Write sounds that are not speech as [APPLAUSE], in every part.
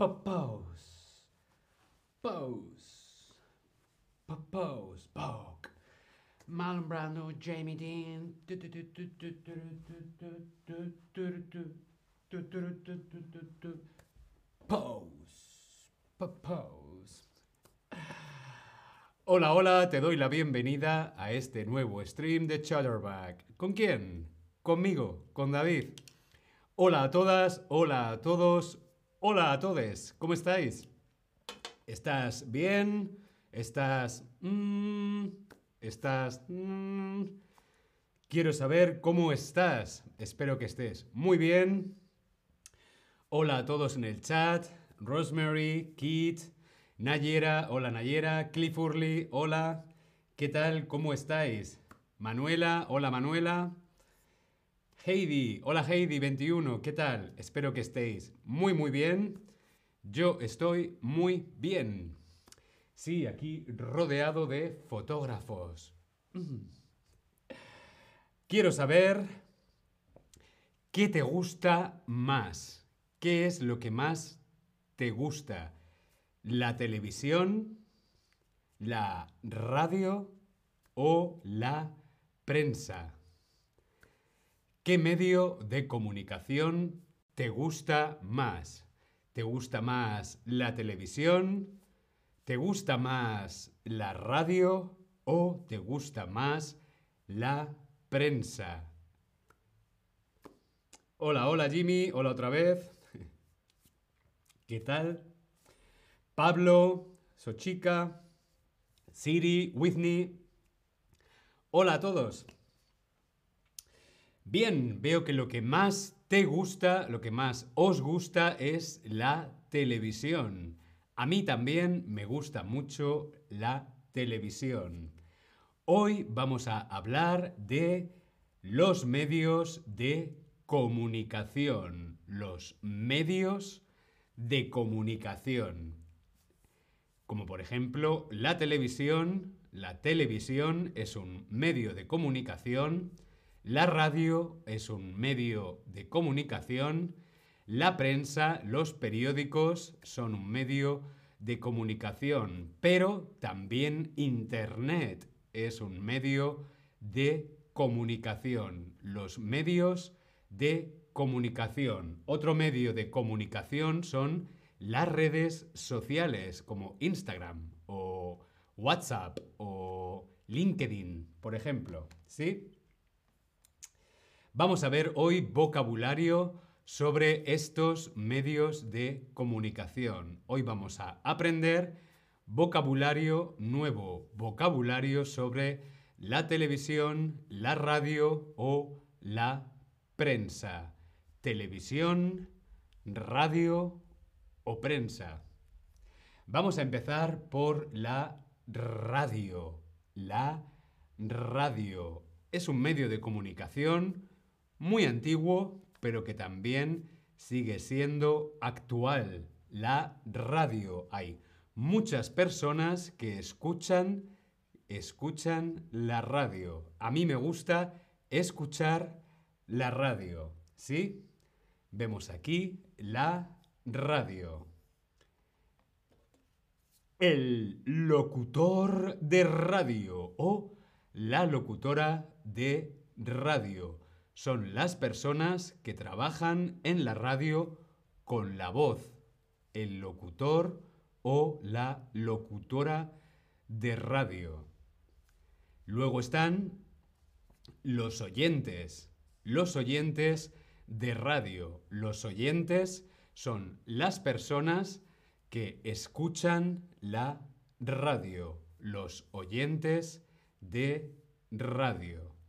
Pose. Pose. Pose. Poke. Marlon Brando, Jamie Dean. Pose. Pose. Hola, hola, te doy la bienvenida a este nuevo stream de Chatterback. ¿Con quién? Conmigo, con David. Hola a todas, hola a todos, hola a todos. ¿Cómo estáis? ¿Estás bien? ¿Estás... mm, ¿Estás... mm? Quiero saber cómo estás. Espero que estés muy bien. Hola a todos en el chat. Rosemary, Kit, Nayera, hola Nayera, Cliff hola. ¿Qué tal? ¿Cómo estáis? Manuela, hola Manuela. Heidi, hola Heidi21, ¿qué tal? Espero que estéis muy muy bien. Yo estoy muy bien. Sí, aquí rodeado de fotógrafos. Quiero saber qué te gusta más. ¿Qué es lo que más te gusta? ¿La televisión, la radio o la prensa? ¿Qué medio de comunicación te gusta más? ¿Te gusta más la televisión? ¿Te gusta más la radio o te gusta más la prensa? Hola, hola Jimmy, hola otra vez. [LAUGHS] ¿Qué tal? Pablo, Sochica, Siri, Whitney. Hola a todos. Bien, veo que lo que más te gusta, lo que más os gusta es la televisión. A mí también me gusta mucho la televisión. Hoy vamos a hablar de los medios de comunicación. Los medios de comunicación. Como por ejemplo la televisión. La televisión es un medio de comunicación. La radio es un medio de comunicación. La prensa, los periódicos son un medio de comunicación. Pero también Internet es un medio de comunicación. Los medios de comunicación. Otro medio de comunicación son las redes sociales como Instagram o WhatsApp o LinkedIn, por ejemplo. ¿Sí? Vamos a ver hoy vocabulario sobre estos medios de comunicación. Hoy vamos a aprender vocabulario nuevo, vocabulario sobre la televisión, la radio o la prensa. Televisión, radio o prensa. Vamos a empezar por la radio. La radio es un medio de comunicación muy antiguo, pero que también sigue siendo actual. La radio. Hay muchas personas que escuchan, escuchan la radio. A mí me gusta escuchar la radio. ¿Sí? Vemos aquí la radio. El locutor de radio o la locutora de radio son las personas que trabajan en la radio con la voz. El locutor o la locutora de radio. Luego están los oyentes. Los oyentes de radio. Los oyentes son las personas que escuchan la radio. Los oyentes de radio.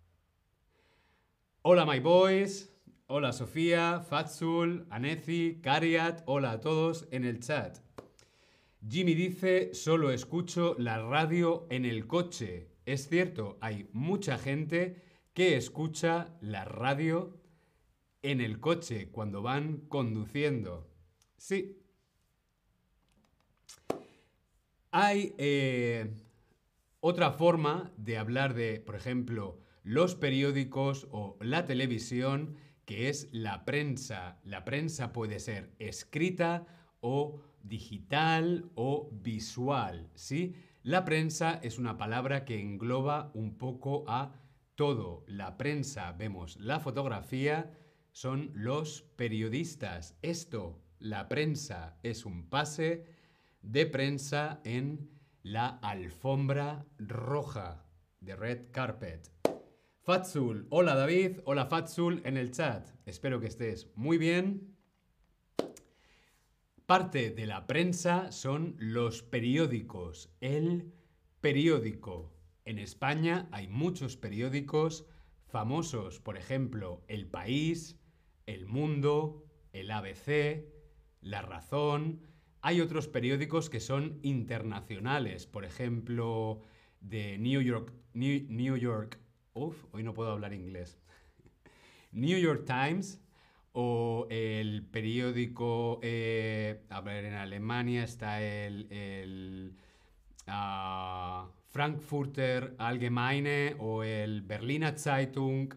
Hola my boys. Hola Sofía, Fatsul, Anezi, Kariat. Hola a todos en el chat. Jimmy dice, solo escucho la radio en el coche. Es cierto, hay mucha gente que escucha la radio en el coche cuando van conduciendo. Sí. Hay eh, otra forma de hablar de, por ejemplo, los periódicos o la televisión, que es la prensa. La prensa puede ser escrita o digital o visual, ¿sí? La prensa es una palabra que engloba un poco a todo. La prensa, vemos la fotografía, son los periodistas. Esto, la prensa, es un pase de prensa en la alfombra roja, de red carpet. Fatsul, hola David, hola Fatsul en el chat. Espero que estés muy bien. Parte de la prensa son los periódicos, el periódico. En España hay muchos periódicos famosos, por ejemplo, El País, El Mundo, el ABC, La Razón. Hay otros periódicos que son internacionales, por ejemplo, de New York, New, York, uf, hoy no puedo hablar inglés. New York Times o el periódico, eh, a ver, en Alemania está el, ah, Frankfurter Allgemeine o el Berliner Zeitung.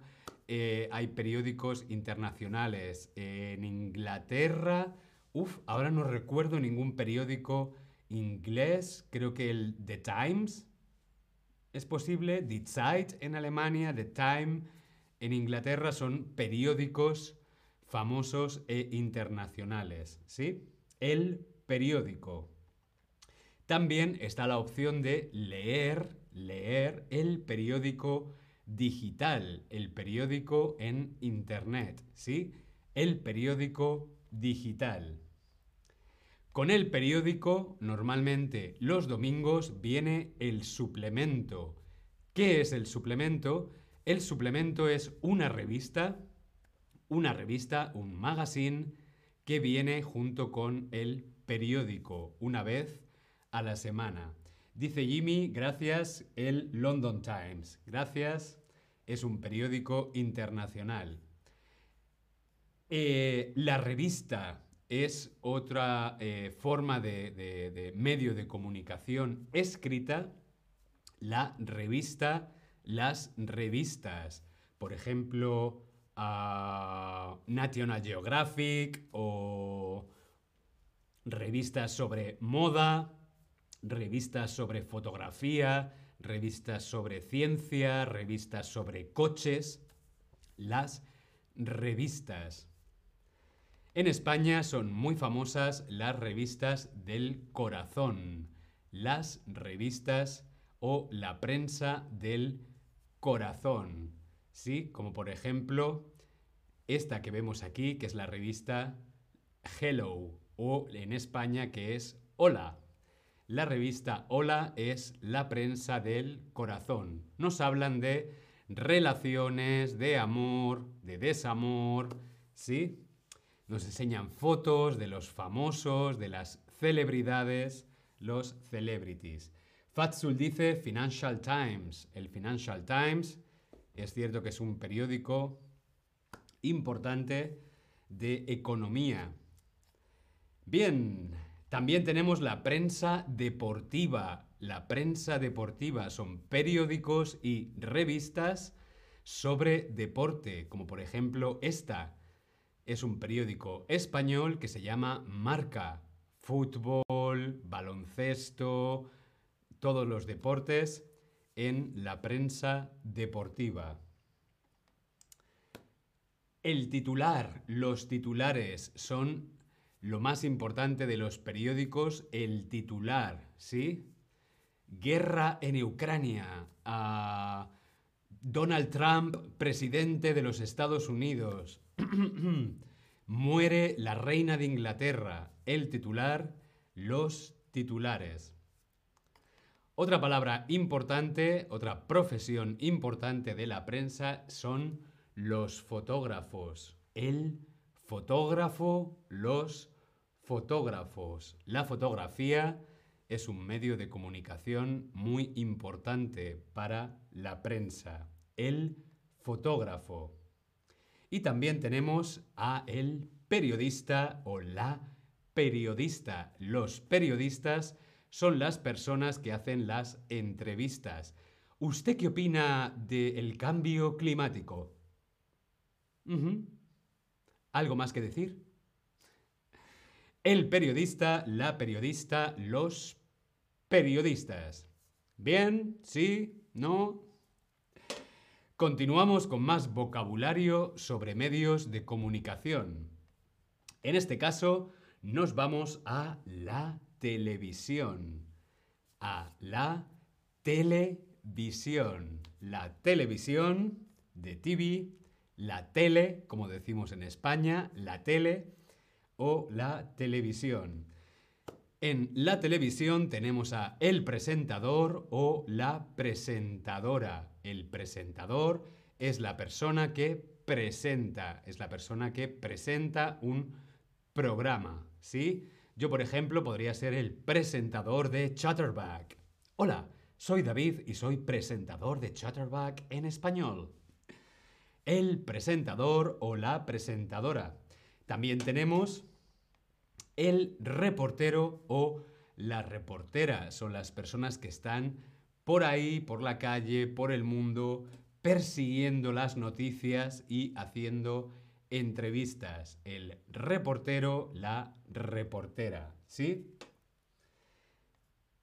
Eh, hay periódicos internacionales. en Inglaterra, uff, ahora no recuerdo ningún periódico inglés. Creo que el The Times es posible. Die Zeit en Alemania, The Time en Inglaterra son periódicos famosos e internacionales. ¿Sí? El periódico. También está la opción de leer, leer el periódico digital, el periódico en Internet, ¿sí? El periódico digital. Con el periódico, normalmente los domingos, viene el suplemento. ¿Qué es el suplemento? El suplemento es una revista, una revista, un magazine, que viene junto con el periódico una vez a la semana. Dice Jimmy, gracias el London Times. Gracias, es un periódico internacional. Eh, la revista es otra eh, forma de, medio de comunicación escrita. La revista, las revistas. Por ejemplo, National Geographic o revistas sobre moda, revistas sobre fotografía, revistas sobre ciencia, revistas sobre coches, las revistas. En España son muy famosas las revistas del corazón, las revistas o la prensa del corazón, ¿sí? Como por ejemplo esta que vemos aquí, que es la revista Hello, o en España que es Hola. La revista Hola es la prensa del corazón. Nos hablan de relaciones, de amor, de desamor, ¿sí? Nos enseñan fotos de los famosos, de las celebridades, los celebrities. Fatsul dice Financial Times. El Financial Times es cierto que es un periódico importante de economía. Bien, también tenemos la prensa deportiva. La prensa deportiva son periódicos y revistas sobre deporte, como por ejemplo esta. Es un periódico español que se llama Marca. Fútbol, baloncesto, todos los deportes en la prensa deportiva. El titular, los titulares son lo más importante de los periódicos, el titular, ¿sí? Guerra en Ucrania. Donald Trump, presidente de los Estados Unidos. [CLEARS THROAT] Muere la reina de Inglaterra. El titular, los titulares. Otra palabra importante, otra profesión importante de la prensa son los fotógrafos. El fotógrafo, los Fotógrafos. La fotografía es un medio de comunicación muy importante para la prensa. El fotógrafo. Y también tenemos a el periodista o la periodista. Los periodistas son las personas que hacen las entrevistas. ¿Usted qué opina del cambio climático? ¿Algo más que decir? el periodista, la periodista, los periodistas. ¿Bien? ¿Sí? ¿No? Continuamos con más vocabulario sobre medios de comunicación. En este caso, nos vamos a la televisión. A la televisión. La televisión de TV, la tele, como decimos en España, la tele o la televisión. En la televisión tenemos a el presentador o la presentadora. El presentador es la persona que presenta, es la persona que presenta un programa, ¿sí? Yo, por ejemplo, podría ser el presentador de Chatterback. Hola, soy David y soy presentador de Chatterback en español. El presentador o la presentadora. También tenemos el reportero o la reportera. Son las personas que están por ahí, por la calle, por el mundo, persiguiendo las noticias y haciendo entrevistas. El reportero, la reportera. ¿Sí?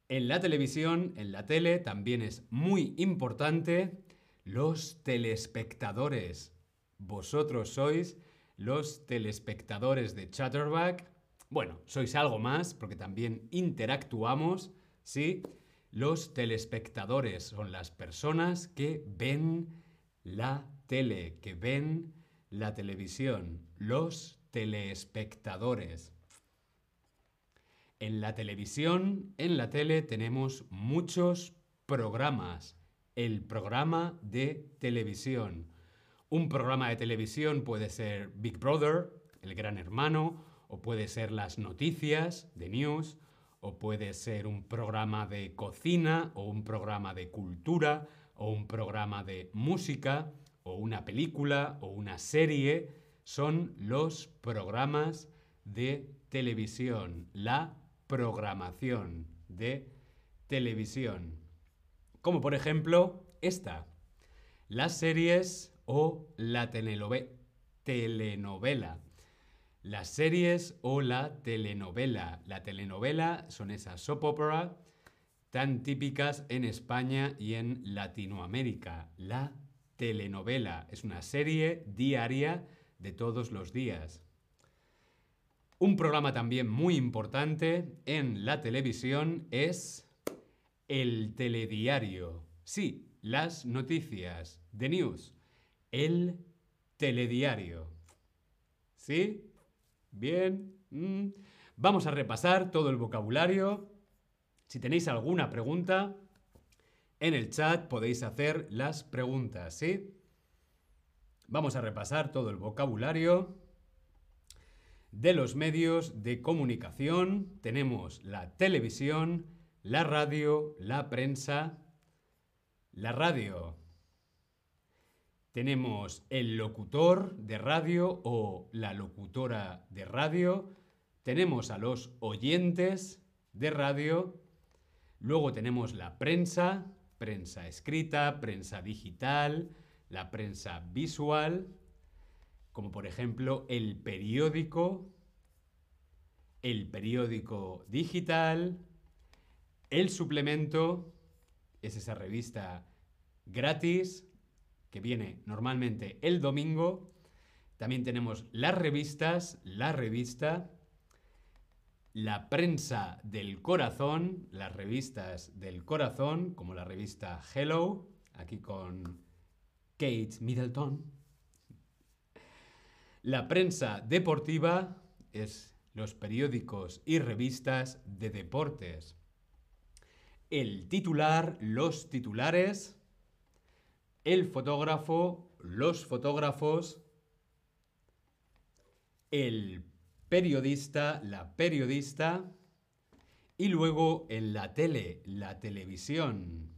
En la televisión, en la tele, también es muy importante los telespectadores. Vosotros sois los telespectadores de Chatterback bueno, sois algo más porque también interactuamos, ¿sí? Los telespectadores son las personas que ven la tele, que ven la televisión. Los telespectadores. En la televisión, en la tele, tenemos muchos programas. El programa de televisión. Un programa de televisión puede ser Big Brother, el gran hermano, o puede ser las noticias de news, o puede ser un programa de cocina, o un programa de cultura, o un programa de música, o una película, o una serie. Son los programas de televisión, la programación de televisión. Como por ejemplo esta, las series o la telenovela las series o la telenovela. La telenovela son esas soap opera tan típicas en España y en Latinoamérica. La telenovela es una serie diaria de todos los días. Un programa también muy importante en la televisión es el telediario. Sí, las noticias, the news. El telediario. ¿Sí? Bien. Mm. Vamos a repasar todo el vocabulario. Si tenéis alguna pregunta, en el chat podéis hacer las preguntas, ¿sí? Vamos a repasar todo el vocabulario de los medios de comunicación. Tenemos la televisión, la radio, la prensa, la radio, tenemos el locutor de radio o la locutora de radio. Tenemos a los oyentes de radio. Luego tenemos la prensa, prensa escrita, prensa digital, la prensa visual, como por ejemplo el periódico, el periódico digital, el suplemento, es esa revista gratis, que viene normalmente el domingo. También tenemos las revistas, la revista, la prensa del corazón, las revistas del corazón, como la revista Hello, aquí con Kate Middleton. La prensa deportiva es los periódicos y revistas de deportes. El titular, los titulares, el fotógrafo, los fotógrafos, el periodista, la periodista, y luego en la tele, la televisión,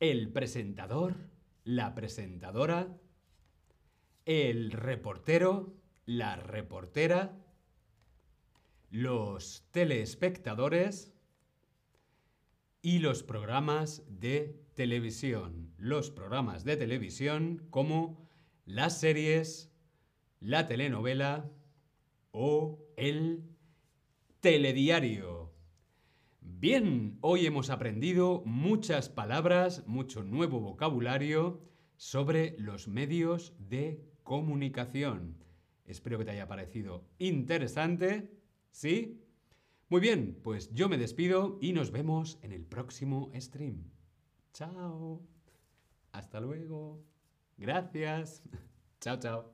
el presentador, la presentadora, el reportero, la reportera, los telespectadores. Y los programas de televisión, los programas de televisión como las series, la telenovela o el telediario. Bien, hoy hemos aprendido muchas palabras, mucho nuevo vocabulario sobre los medios de comunicación. Espero que te haya parecido interesante. ¿Sí? Muy bien, pues yo me despido y nos vemos en el próximo stream. Chao. Hasta luego. Gracias. [LAUGHS] chao, chao.